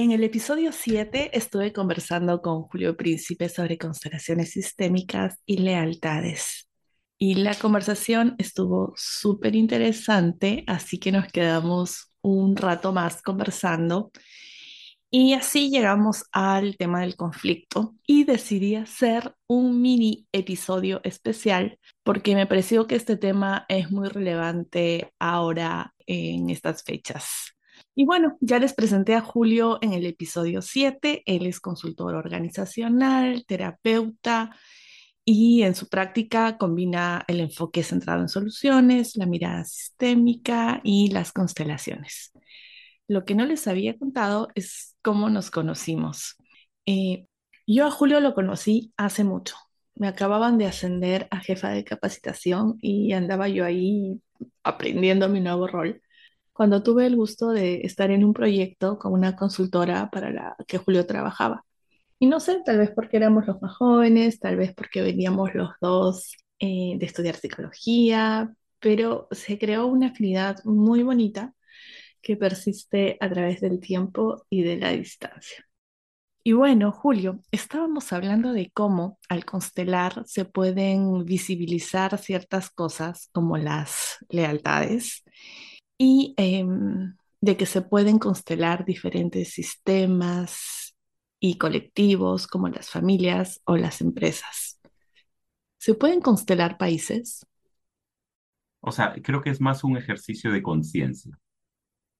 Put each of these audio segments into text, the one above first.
En el episodio 7 estuve conversando con Julio Príncipe sobre constelaciones sistémicas y lealtades. Y la conversación estuvo súper interesante, así que nos quedamos un rato más conversando. Y así llegamos al tema del conflicto y decidí hacer un mini episodio especial porque me pareció que este tema es muy relevante ahora en estas fechas. Y bueno, ya les presenté a Julio en el episodio 7. Él es consultor organizacional, terapeuta y en su práctica combina el enfoque centrado en soluciones, la mirada sistémica y las constelaciones. Lo que no les había contado es cómo nos conocimos. Eh, yo a Julio lo conocí hace mucho. Me acababan de ascender a jefa de capacitación y andaba yo ahí aprendiendo mi nuevo rol cuando tuve el gusto de estar en un proyecto con una consultora para la que Julio trabajaba. Y no sé, tal vez porque éramos los más jóvenes, tal vez porque veníamos los dos eh, de estudiar psicología, pero se creó una afinidad muy bonita que persiste a través del tiempo y de la distancia. Y bueno, Julio, estábamos hablando de cómo al constelar se pueden visibilizar ciertas cosas como las lealtades y em, de que se pueden constelar diferentes sistemas y colectivos como las familias o las empresas. ¿Se pueden constelar países? O sea, creo que es más un ejercicio de conciencia.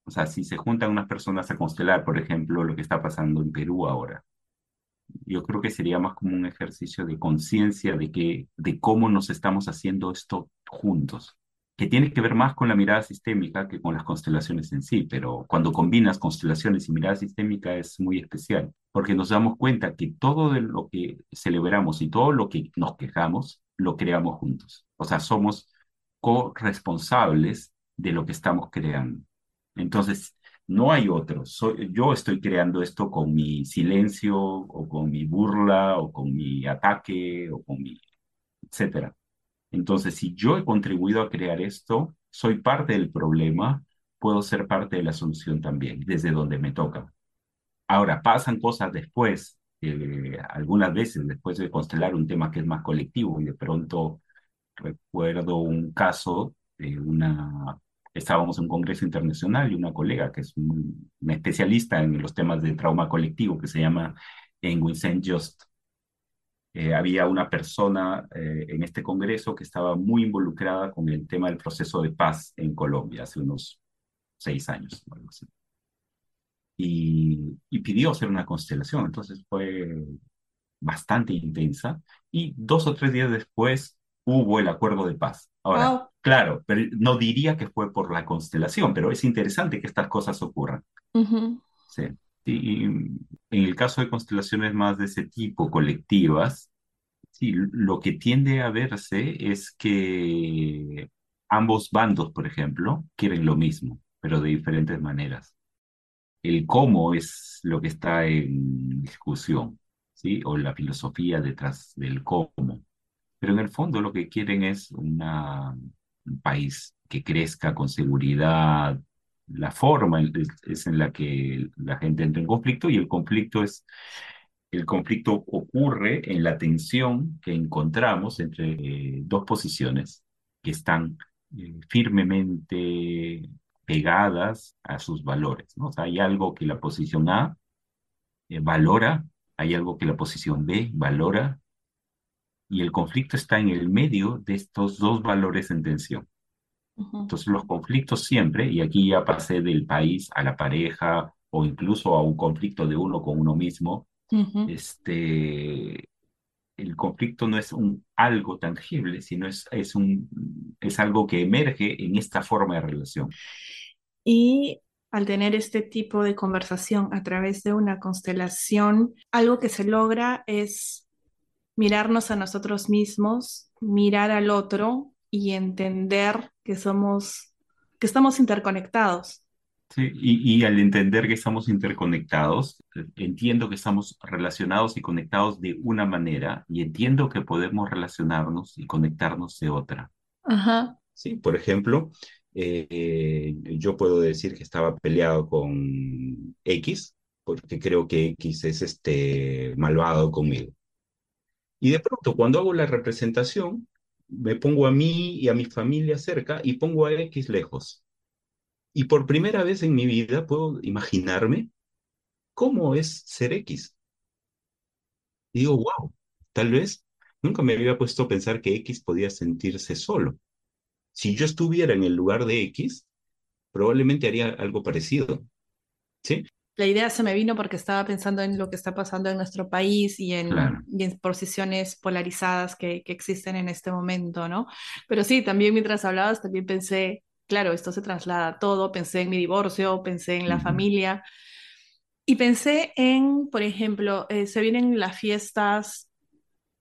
O sea, si se juntan unas personas a constelar, por ejemplo, lo que está pasando en Perú ahora, yo creo que sería más como un ejercicio de conciencia de que de cómo nos estamos haciendo esto juntos que tiene que ver más con la mirada sistémica que con las constelaciones en sí, pero cuando combinas constelaciones y mirada sistémica es muy especial, porque nos damos cuenta que todo de lo que celebramos y todo lo que nos quejamos, lo creamos juntos. O sea, somos corresponsables de lo que estamos creando. Entonces, no hay otro. Yo estoy creando esto con mi silencio o con mi burla o con mi ataque o con mi, etcétera. Entonces, si yo he contribuido a crear esto, soy parte del problema, puedo ser parte de la solución también, desde donde me toca. Ahora, pasan cosas después, eh, algunas veces después de constelar un tema que es más colectivo y de pronto recuerdo un caso de una, estábamos en un congreso internacional y una colega que es un, una especialista en los temas de trauma colectivo que se llama St. Just, eh, había una persona eh, en este congreso que estaba muy involucrada con el tema del proceso de paz en Colombia hace unos seis años. Y, y, pidió hacer una constelación, entonces fue bastante intensa y dos o tres días después hubo el acuerdo de paz. Ahora, claro, pero no diría que fue por la constelación, pero es interesante que estas cosas ocurran. Sí. Y en el caso de constelaciones más de ese tipo, colectivas, sí, lo que tiende a verse es que ambos bandos, por ejemplo, quieren lo mismo, pero de diferentes maneras. El cómo es lo que está en discusión, ¿sí? O la filosofía detrás del cómo. Pero en el fondo lo que quieren es una, un país que crezca con seguridad, la forma es, en la que la gente entra en conflicto y el conflicto es el conflicto ocurre en la tensión que encontramos entre eh, dos posiciones que están eh, firmemente pegadas a sus valores. ¿no? Hay algo que la posición A eh, valora, hay algo que la posición B valora, y el conflicto está en el medio de estos dos valores en tensión. Entonces los conflictos siempre, y aquí ya pasé del país a la pareja o incluso a un conflicto de uno con uno mismo, este, el conflicto no es un algo tangible, sino es, es, un, es algo que emerge en esta forma de relación. Y al tener este tipo de conversación a través de una constelación, algo que se logra es mirarnos a nosotros mismos, mirar al otro y entender que somos, que estamos interconectados. Sí, y, al entender que estamos interconectados, entiendo que estamos relacionados y conectados de una manera y entiendo que podemos relacionarnos y conectarnos de otra. Ajá. Sí, por ejemplo, eh, yo puedo decir que estaba peleado con X, porque creo que X es este malvado conmigo. Y de pronto, cuando hago la representación, me pongo a mí y a mi familia cerca y pongo a X lejos. Y por primera vez en mi vida puedo imaginarme cómo es ser X. Y digo, wow, tal vez nunca me había puesto a pensar que X podía sentirse solo. Si yo estuviera en el lugar de X, probablemente haría algo parecido. ¿Sí? La idea se me vino porque estaba pensando en lo que está pasando en nuestro país y en, posiciones polarizadas que, existen en este momento, ¿no? Pero sí, también mientras hablabas, también pensé, claro, esto se traslada a todo, pensé en mi divorcio, pensé en la familia. Y pensé en, por ejemplo, eh, se vienen las fiestas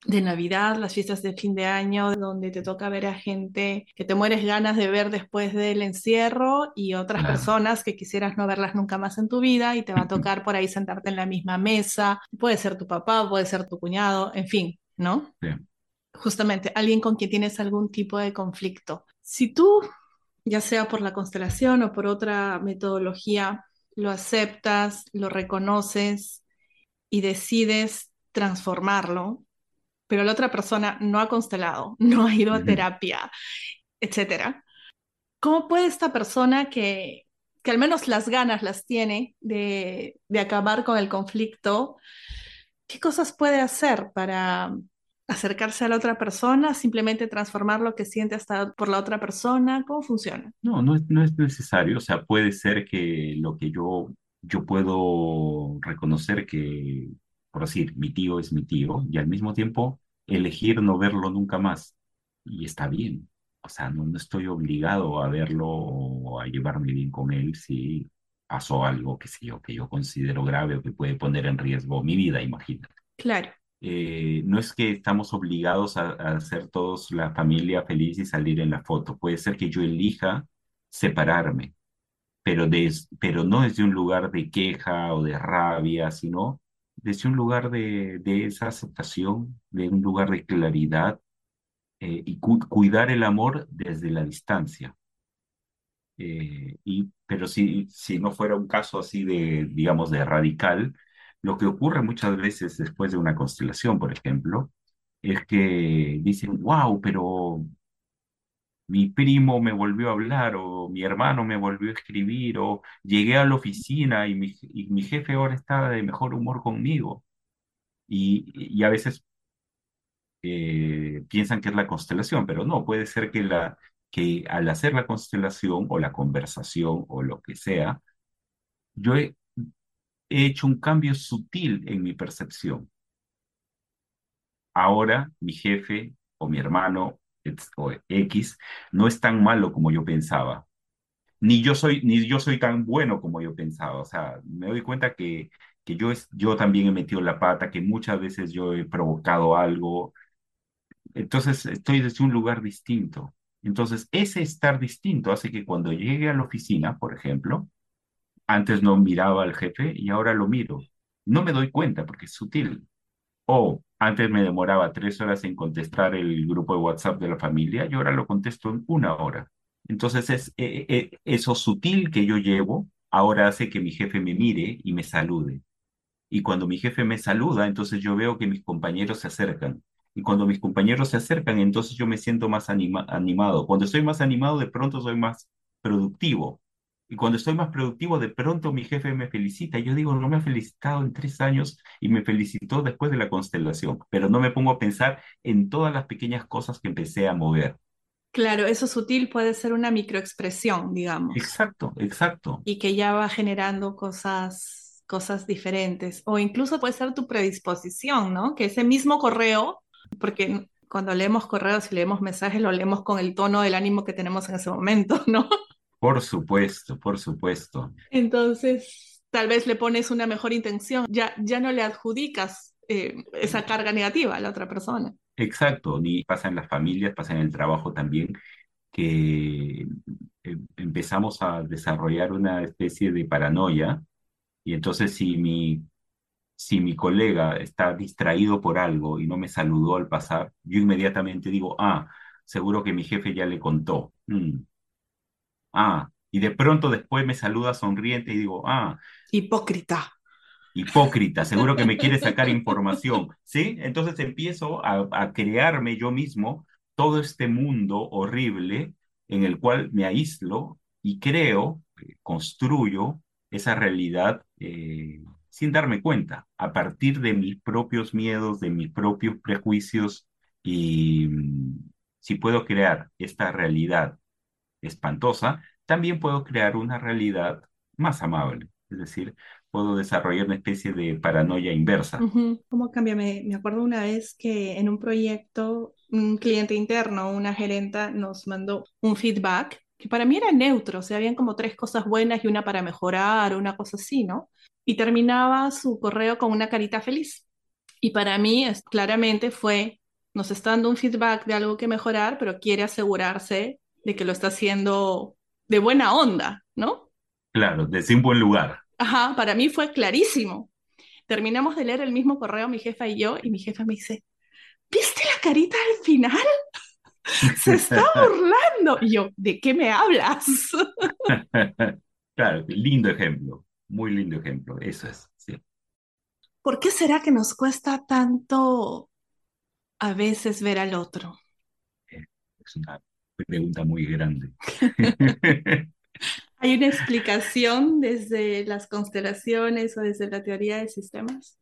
de Navidad, las fiestas de fin de año, donde te toca ver a gente que te mueres ganas de ver después del encierro y otras personas que quisieras no verlas nunca más en tu vida y te va a tocar por ahí sentarte en la misma mesa. Puede ser tu papá, puede ser tu cuñado, en fin, ¿no? Justamente, alguien con quien tienes algún tipo de conflicto. Si tú, ya sea por la constelación o por otra metodología, lo aceptas, lo reconoces y decides transformarlo, pero la otra persona no ha constelado, no ha ido a terapia, etcétera. ¿Cómo puede esta persona que, que al menos las ganas las tiene de, de acabar con el conflicto, qué cosas puede hacer para acercarse a la otra persona, simplemente transformar lo que siente hasta por la otra persona? ¿Cómo funciona? No, no es, no es necesario. O sea, puede ser que lo que yo, yo puedo reconocer que por decir, mi tío es mi tío, y al mismo tiempo elegir no verlo nunca más. Y está bien. O sea, no, estoy obligado a verlo o a llevarme bien con él si pasó algo, que sé yo, que yo considero grave o que puede poner en riesgo mi vida, imagínate. Claro. Eh, no es que estamos obligados a, a, hacer todos la familia feliz y salir en la foto. Puede ser que yo elija separarme, pero, de, pero no desde un lugar de queja o de rabia, sino desde un lugar de, de esa aceptación, de un lugar de claridad eh, y cuidar el amor desde la distancia. Eh, y, pero si, si no fuera un caso así de, digamos, de radical, lo que ocurre muchas veces después de una constelación, por ejemplo, es que dicen, wow, pero mi primo me volvió a hablar o mi hermano me volvió a escribir o llegué a la oficina y mi, y mi jefe ahora está de mejor humor conmigo. Y, y a veces eh, piensan que es la constelación, pero no, puede ser que, la, que al hacer la constelación o la conversación o lo que sea, yo he, he hecho un cambio sutil en mi percepción. Ahora mi jefe o mi hermano o X no es tan malo como yo pensaba. Ni yo soy, ni yo soy tan bueno como yo pensaba. O sea, me doy cuenta que, que yo, es, yo también he metido la pata, que muchas veces yo he provocado algo. Entonces estoy desde un lugar distinto. Entonces, ese estar distinto hace que cuando llegue a la oficina, por ejemplo, antes no miraba al jefe y ahora lo miro. No me doy cuenta porque es sutil. O antes me demoraba tres horas en contestar el grupo de WhatsApp de la familia y ahora lo contesto en una hora. Entonces es eh, eh, eso sutil que yo llevo ahora hace que mi jefe me mire y me salude. Y cuando mi jefe me saluda, entonces yo veo que mis compañeros se acercan. Y cuando mis compañeros se acercan, entonces yo me siento más animado. Cuando estoy más animado, de pronto soy más productivo. Y cuando estoy más productivo, de pronto mi jefe me felicita. Y yo digo, no me ha felicitado en tres años y me felicitó después de la constelación, pero no me pongo a pensar en todas las pequeñas cosas que empecé a mover. Claro, eso sutil puede ser una microexpresión, digamos. Exacto, exacto. Y que ya va generando cosas, cosas diferentes. O incluso puede ser tu predisposición, ¿no? Que ese mismo correo, porque cuando leemos correos y leemos mensajes, lo leemos con el tono del ánimo que tenemos en ese momento, ¿no? Por supuesto, por supuesto. Entonces, tal vez le pones una mejor intención, ya, ya no le adjudicas eh, esa carga negativa a la otra persona. Exacto, ni pasa en las familias, pasa en el trabajo también, que eh, empezamos a desarrollar una especie de paranoia y entonces si mi, si mi colega está distraído por algo y no me saludó al pasar, yo inmediatamente digo, ah, seguro que mi jefe ya le contó. Mm, Ah, y de pronto después me saluda sonriente y digo, ah. Hipócrita. hipócrita, seguro que me quiere sacar información, ¿sí? Entonces empiezo a, a crearme yo mismo todo este mundo horrible en el cual me aíslo y creo, construyo esa realidad eh, sin darme cuenta, a partir de mis propios miedos, de mis propios prejuicios y mm, si puedo crear esta realidad espantosa, también puedo crear una realidad más amable. Es decir, puedo desarrollar una especie de paranoia inversa. ¿Cómo cambia? Me, acuerdo una vez que en un proyecto, un cliente interno, una gerenta, nos mandó un feedback que para mí era neutro, o sea, habían como tres cosas buenas y una para mejorar, una cosa así, ¿no? Y terminaba su correo con una carita feliz. Y para mí, claramente fue, nos está dando un feedback de algo que mejorar, pero quiere asegurarse de que lo está haciendo de buena onda, ¿no? Claro, desde un buen lugar. Ajá, para mí fue clarísimo. Terminamos de leer el mismo correo, mi jefa y yo, y mi jefa me dice, ¿viste la carita al final? Se está burlando. Y yo, ¿de qué me hablas? claro, lindo ejemplo, muy lindo ejemplo, eso es, sí. ¿Por qué será que nos cuesta tanto a veces ver al otro? Es una pregunta muy grande. ¿Hay una explicación desde las constelaciones o desde la teoría de sistemas?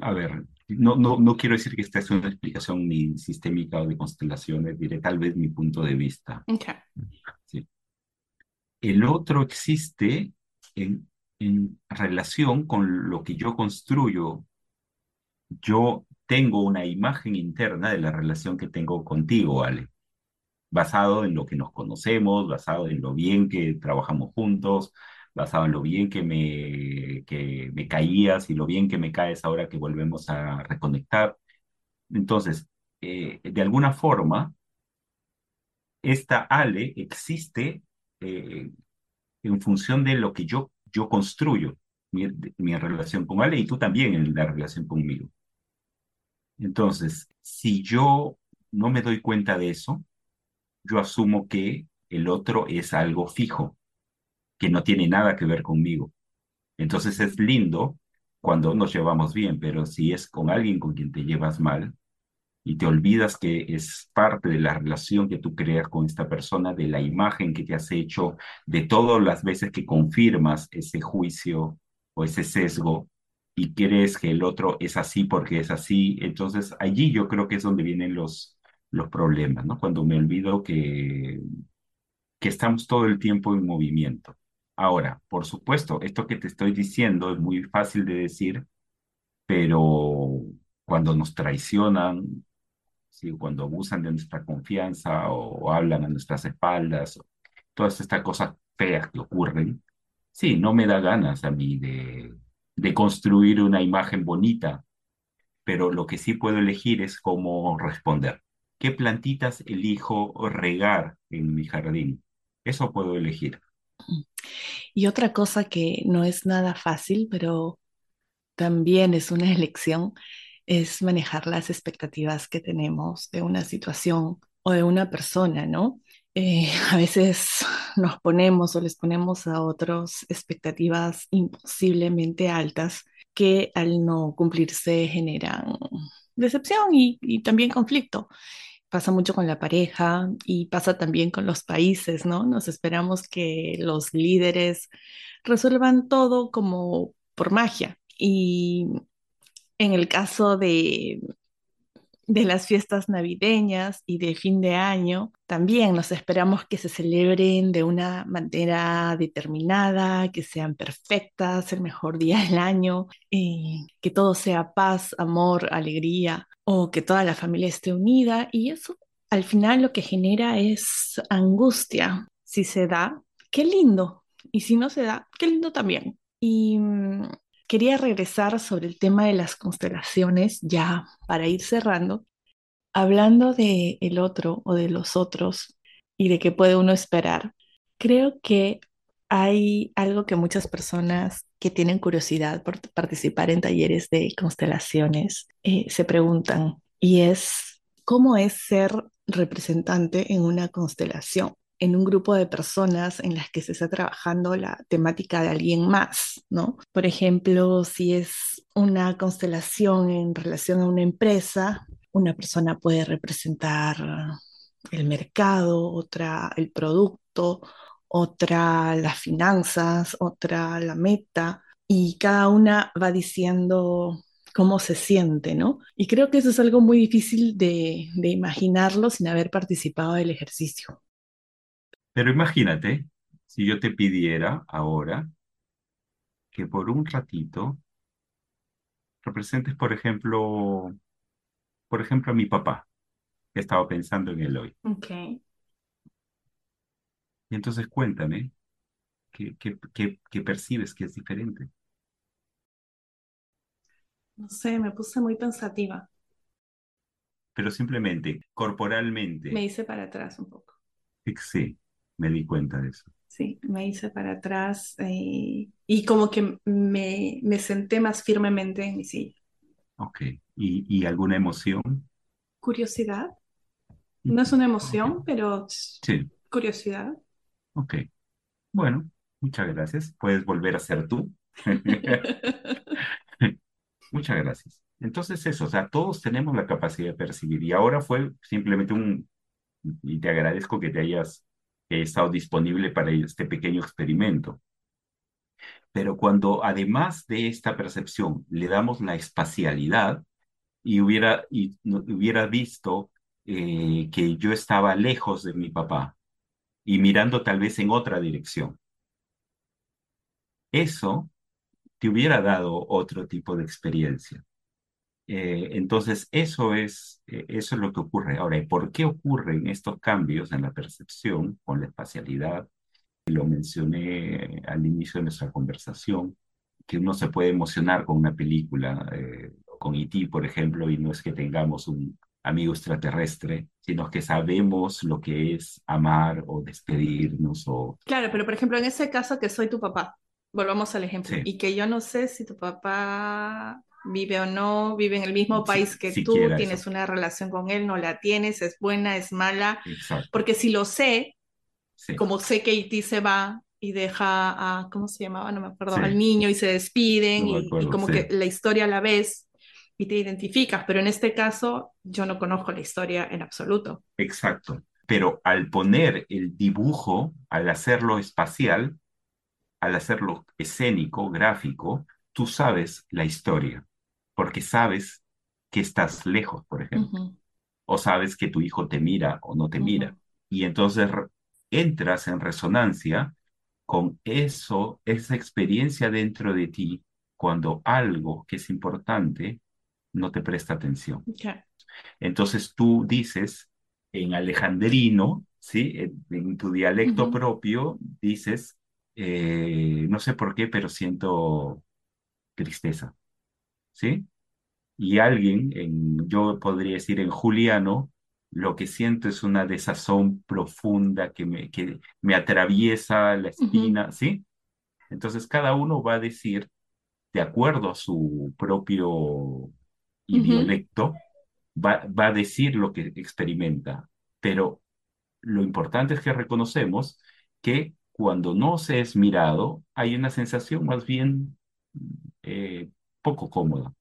A ver, no, no, no quiero decir que esta es una explicación ni sistémica o de constelaciones, diré tal vez mi punto de vista. Okay. Sí. El otro existe en, en relación con lo que yo construyo. Yo tengo una imagen interna de la relación que tengo contigo, Ale basado en lo que nos conocemos, basado en lo bien que trabajamos juntos, basado en lo bien que me, que me caías y lo bien que me caes ahora que volvemos a reconectar. Entonces, eh, de alguna forma, esta Ale existe eh, en función de lo que yo, yo construyo, mi, mi relación con Ale y tú también en la relación conmigo. Entonces, si yo no me doy cuenta de eso, yo asumo que el otro es algo fijo, que no tiene nada que ver conmigo. Entonces es lindo cuando nos llevamos bien, pero si es con alguien con quien te llevas mal y te olvidas que es parte de la relación que tú creas con esta persona, de la imagen que te has hecho, de todas las veces que confirmas ese juicio o ese sesgo y crees que el otro es así porque es así, entonces allí yo creo que es donde vienen los, los problemas, ¿no? Cuando me olvido que, que estamos todo el tiempo en movimiento. Ahora, por supuesto, esto que te estoy diciendo es muy fácil de decir, pero cuando nos traicionan, ¿sí? cuando abusan de nuestra confianza o, hablan a nuestras espaldas, todas estas cosas feas que ocurren, sí, no me da ganas a mí de, de construir una imagen bonita, pero lo que sí puedo elegir es cómo responder qué plantitas elijo regar en mi jardín. Eso puedo elegir. Y otra cosa que no es nada fácil, pero también es una elección, es manejar las expectativas que tenemos de una situación o de una persona, ¿no? Eh, a veces nos ponemos o les ponemos a otros expectativas imposiblemente altas que al no cumplirse generan decepción y también conflicto pasa mucho con la pareja y pasa también con los países, ¿no? Nos esperamos que los líderes resuelvan todo como por magia. Y en el caso de de las fiestas navideñas y de fin de año, también nos esperamos que se celebren de una manera determinada, que sean perfectas, el mejor día del año, eh, que todo sea paz, amor, alegría, o que toda la familia esté unida. Y eso al final lo que genera es angustia. Si se da, qué lindo. Y si no se da, qué lindo también. Y mm, quería regresar sobre el tema de las constelaciones, ya para ir cerrando, hablando de el otro o de los otros y de qué puede uno esperar. Creo que hay algo que muchas personas que tienen curiosidad por participar en talleres de constelaciones eh, se preguntan y es cómo es ser representante en una constelación. en un grupo de personas en las que se está trabajando la temática de alguien más, ¿no? Por ejemplo, si es una constelación en relación a una empresa, una persona puede representar el mercado, otra el producto, otra las finanzas, otra la meta, y cada una va diciendo cómo se siente, ¿no? Y creo que eso es algo muy difícil de, de imaginarlo sin haber participado del ejercicio. Pero imagínate, si yo te pidiera ahora que por un ratito representes, por ejemplo, por ejemplo, a mi papá, que estaba pensando en él hoy. Ok. Y entonces cuéntame, ¿qué, qué, qué, qué percibes que es diferente? No sé, me puse muy pensativa. Pero simplemente, corporalmente. Me hice para atrás un poco. Sí, me di cuenta de eso. Sí, me hice para atrás eh, y como que me, me senté más firmemente en mi silla. Ok. ¿Y, y alguna emoción? Curiosidad. No es una emoción, pero sí. curiosidad. Ok. Bueno, muchas gracias. Puedes volver a ser tú. muchas gracias. Entonces eso, o sea, todos tenemos la capacidad de percibir y ahora fue simplemente un, y te agradezco que te hayas estado disponible para este pequeño experimento. Pero cuando además de esta percepción le damos la espacialidad y hubiera, y, hubiera visto eh, que yo estaba lejos de mi papá y mirando tal vez en otra dirección, eso te hubiera dado otro tipo de experiencia. Eh, entonces, eso es, eh, eso es lo que ocurre. Ahora, ¿y por qué ocurren estos cambios en la percepción con la espacialidad? Lo mencioné al inicio de nuestra conversación, que uno se puede emocionar con una película, eh, con E.T., por ejemplo, y no es que tengamos un amigo extraterrestre, sino que sabemos lo que es amar o despedirnos o... Claro, pero por ejemplo, en ese caso que soy tu papá, volvamos al ejemplo, y que yo no sé si tu papá vive o no, vive en el mismo país que tú, tienes una relación con él, no la tienes, es buena, es mala, porque si lo sé, como sé que Iti se va y deja a, ¿cómo se llamaba? No me acuerdo, al niño y se despiden y, como que la historia a la ves y te identificas, pero en este caso yo no conozco la historia en absoluto. Exacto, pero al poner el dibujo, al hacerlo espacial, al hacerlo escénico, gráfico, tú sabes la historia porque sabes que estás lejos, por ejemplo, o sabes que tu hijo te mira o no te mira, y entonces entras en resonancia con eso, esa experiencia dentro de ti, cuando algo que es importante no te presta atención. Entonces tú dices en alejandrino, ¿sí? en, tu dialecto propio, dices, eh, no sé por qué, pero siento tristeza. ¿sí? Y alguien, en, yo podría decir en juliano, lo que siento es una desazón profunda que me, que me atraviesa la espina, ¿sí? Entonces cada uno va a decir, de acuerdo a su propio idiolecto, va, va a decir lo que experimenta. Pero lo importante es que reconocemos que cuando no se es mirado, hay una sensación más bien eh, poco cómoda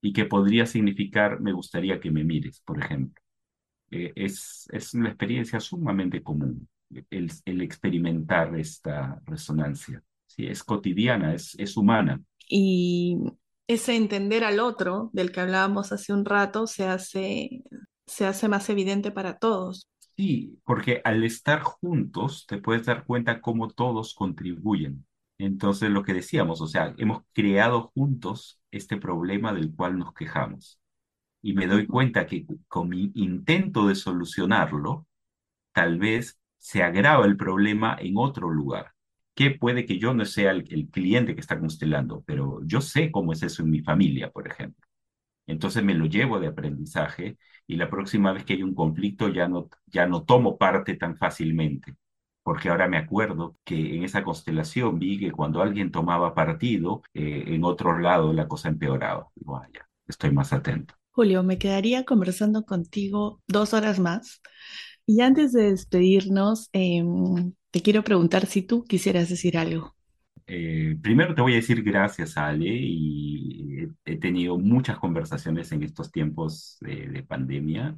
y que podría significar me gustaría que me mires, por ejemplo. Eh, es, es una experiencia sumamente común el, el experimentar esta resonancia. Sí, es cotidiana, es, es humana. Y ese entender al otro del que hablábamos hace un rato se hace, se hace más evidente para todos. Sí, porque al estar juntos te puedes dar cuenta cómo todos contribuyen. Entonces, lo que decíamos, o sea, hemos creado juntos este problema del cual nos quejamos. Y me doy cuenta que con mi intento de solucionarlo, tal vez se agrava el problema en otro lugar. Que puede que yo no sea el, cliente que está constelando, pero yo sé cómo es eso en mi familia, por ejemplo. Entonces me lo llevo de aprendizaje y la próxima vez que hay un conflicto ya no, ya no tomo parte tan fácilmente porque ahora me acuerdo que en esa constelación vi que cuando alguien tomaba partido, eh, en otro lado la cosa empeoraba. Vaya, ah, estoy más atento. Julio, me quedaría conversando contigo dos horas más, Y antes de despedirnos, em, te quiero preguntar si tú quisieras decir algo. Eh, primero te voy a decir gracias, Ale, y he tenido muchas conversaciones en estos tiempos de, de pandemia,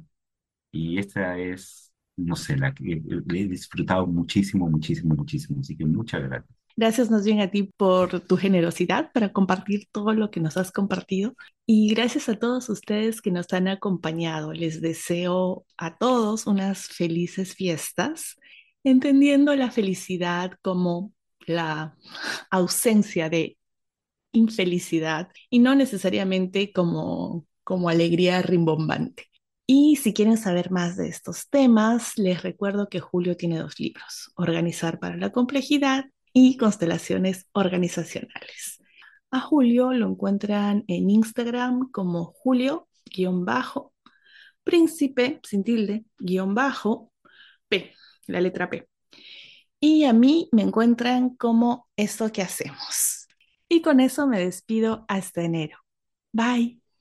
y esta es, no sé, la que he disfrutado muchísimo, muchísimo, muchísimo, así que muchas gracias. Gracias más bien a ti por tu generosidad para compartir todo lo que nos has compartido y gracias a todos ustedes que nos han acompañado. Les deseo a todos unas felices fiestas, entendiendo la felicidad como la ausencia de infelicidad y no necesariamente como, como alegría rimbombante. Y si quieren saber más de estos temas, les recuerdo que Julio tiene dos libros, Organizar para la complejidad y Constelaciones organizacionales. A Julio lo encuentran en Instagram como Julio-príncipe, sin tilde, guion bajo, P, la letra P. Y a mí me encuentran como eso que hacemos. Y con eso me despido hasta enero. Bye.